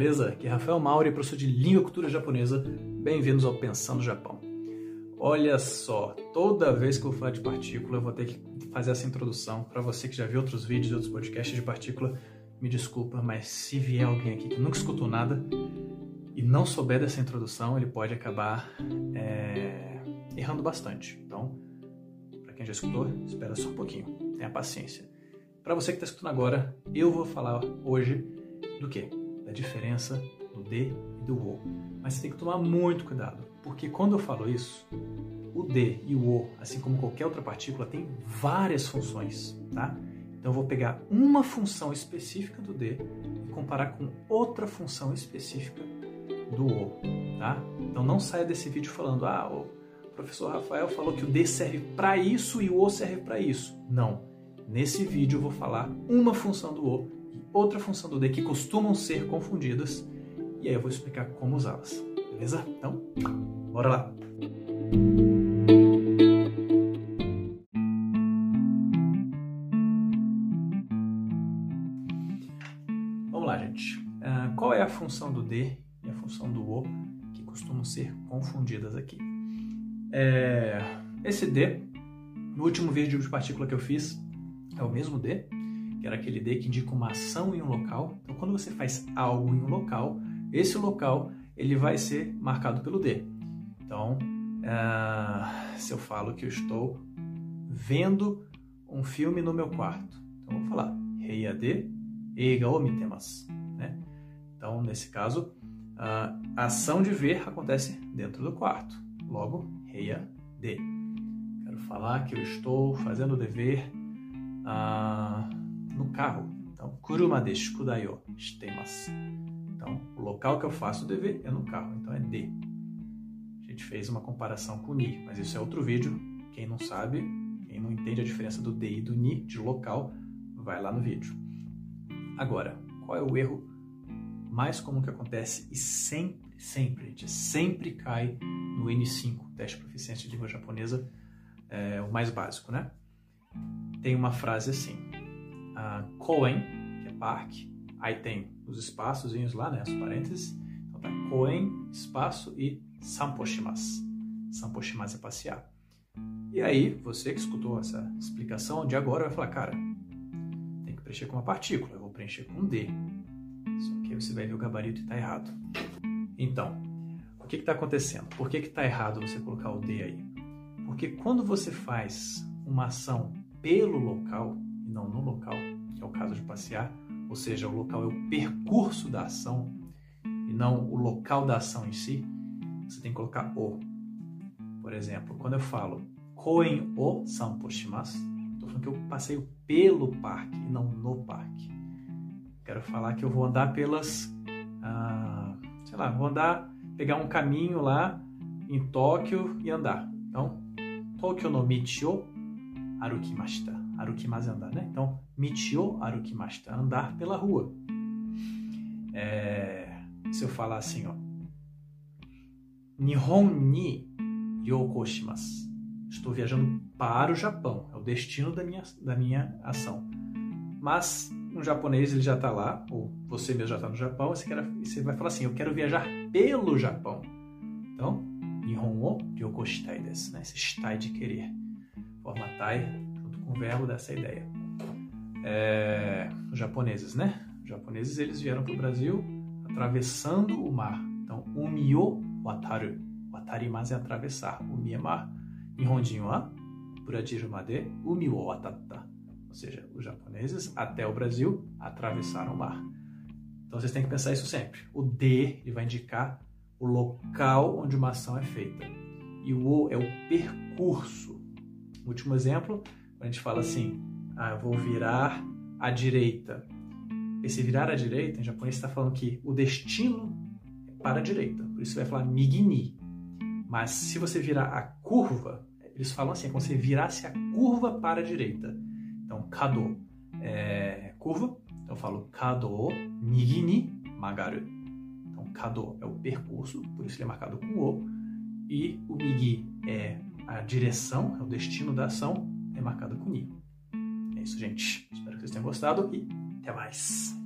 beleza? Aqui é Rafael Mauri, professor de Língua e Cultura Japonesa. Bem-vindos ao Pensando Japão. Olha só, toda vez que eu falar de partícula, eu vou ter que fazer essa introdução. Para você que já viu outros vídeos, outros podcasts de partícula, me desculpa, mas se vier alguém aqui que nunca escutou nada e não souber dessa introdução, ele pode acabar é, errando bastante. Então, para quem já escutou, espera só um pouquinho, tenha paciência. Para você que está escutando agora, eu vou falar hoje do que? Da diferença do D e do O. Mas você tem que tomar muito cuidado, porque quando eu falo isso, o D e o O, assim como qualquer outra partícula, tem várias funções, tá? Então eu vou pegar uma função específica do D e comparar com outra função específica do O, tá? Então não saia desse vídeo falando, ah, o professor Rafael falou que o D serve para isso e o O serve para isso. Não. Nesse vídeo eu vou falar uma função do O e outra função do D que costumam ser confundidas e aí eu vou explicar como usá-las. Beleza? Então, bora lá! Vamos lá, gente. Uh, qual é a função do D e a função do O que costumam ser confundidas aqui? É, esse D, no último vídeo de partícula que eu fiz, é o mesmo D, que era aquele D que indica uma ação em um local. Então, quando você faz algo em um local, esse local ele vai ser marcado pelo D. Então, uh, se eu falo que eu estou vendo um filme no meu quarto, então vou falar Reia D, Eiga o mitemas. Né? Então, nesse caso, a ação de ver acontece dentro do quarto. Logo, Reia D. Quero falar que eu estou fazendo o dever ah, no carro. Então, kuruma de shikudai o shitemasu. Então, o local que eu faço o dever é no carro, então é D. A gente fez uma comparação com o ni, mas isso é outro vídeo. Quem não sabe, quem não entende a diferença do D e do ni de local, vai lá no vídeo. Agora, qual é o erro mais comum que acontece e sempre, sempre, gente, sempre cai no N5, teste de proficiência de língua japonesa, é o mais básico, né? tem uma frase assim: uh, Koen, que é parque, aí tem os espaçozinhos lá, né, os parênteses. Então tá Koen, espaço e Samposhimasu. Samposhimasu é passear. E aí, você que escutou essa explicação de agora vai falar, cara, tem que preencher com uma partícula, eu vou preencher com um D. Só que aí você vai ver o gabarito e está errado. Então, o que está acontecendo? Por que está errado você colocar o D aí? Porque quando você faz uma ação pelo local não no local, que é o caso de passear, ou seja, o local é o percurso da ação e não o local da ação em si, você tem que colocar o. Por exemplo, quando eu falo koen o sanposhimasu, estou falando que eu passeio pelo parque e não no parque. Quero falar que eu vou andar pelas, ah, sei lá, vou andar, pegar um caminho lá em Tóquio e andar. Então, Tokyo no Michio arukimashita. Arukimasu é andar, né? Então, michio arukimashita, andar pela rua. É, se eu falar assim, ó. Nihon ni yokoshimasu. Estou viajando para o Japão. É o destino da minha, da minha ação. Mas um japonês ele já está lá, ou você mesmo já está no Japão, você, quer, você vai falar assim, eu quero viajar pelo Japão. Então, Nihon o yokoshitai desu, né? Esse shitai de querer forma tai, o verbo dessa ideia. É, os japoneses, né? Os japoneses eles vieram para o Brasil atravessando o mar. Então, umi o wataru. Watarimasu é atravessar. Umi é mar. Nihonjin wa burajiru made umi o watatta. Ou seja, os japoneses até o Brasil atravessaram o mar. Então vocês têm que pensar isso sempre. O D ele vai indicar o local onde uma ação é feita. E o O é o percurso Último exemplo, a gente fala assim, ah, eu vou virar à direita. Esse virar à direita, em japonês está falando que o destino é para a direita, por isso vai falar migini. Mas se você virar a curva, eles falam assim, é como se virasse a curva para a direita. Então, kado é curva, então eu falo kado migini magaru. Então, kado é o percurso, por isso ele é marcado com o, e o migi é a direção, é o destino da ação, é marcado com ni. É isso, gente. Espero que vocês tenham gostado e até mais.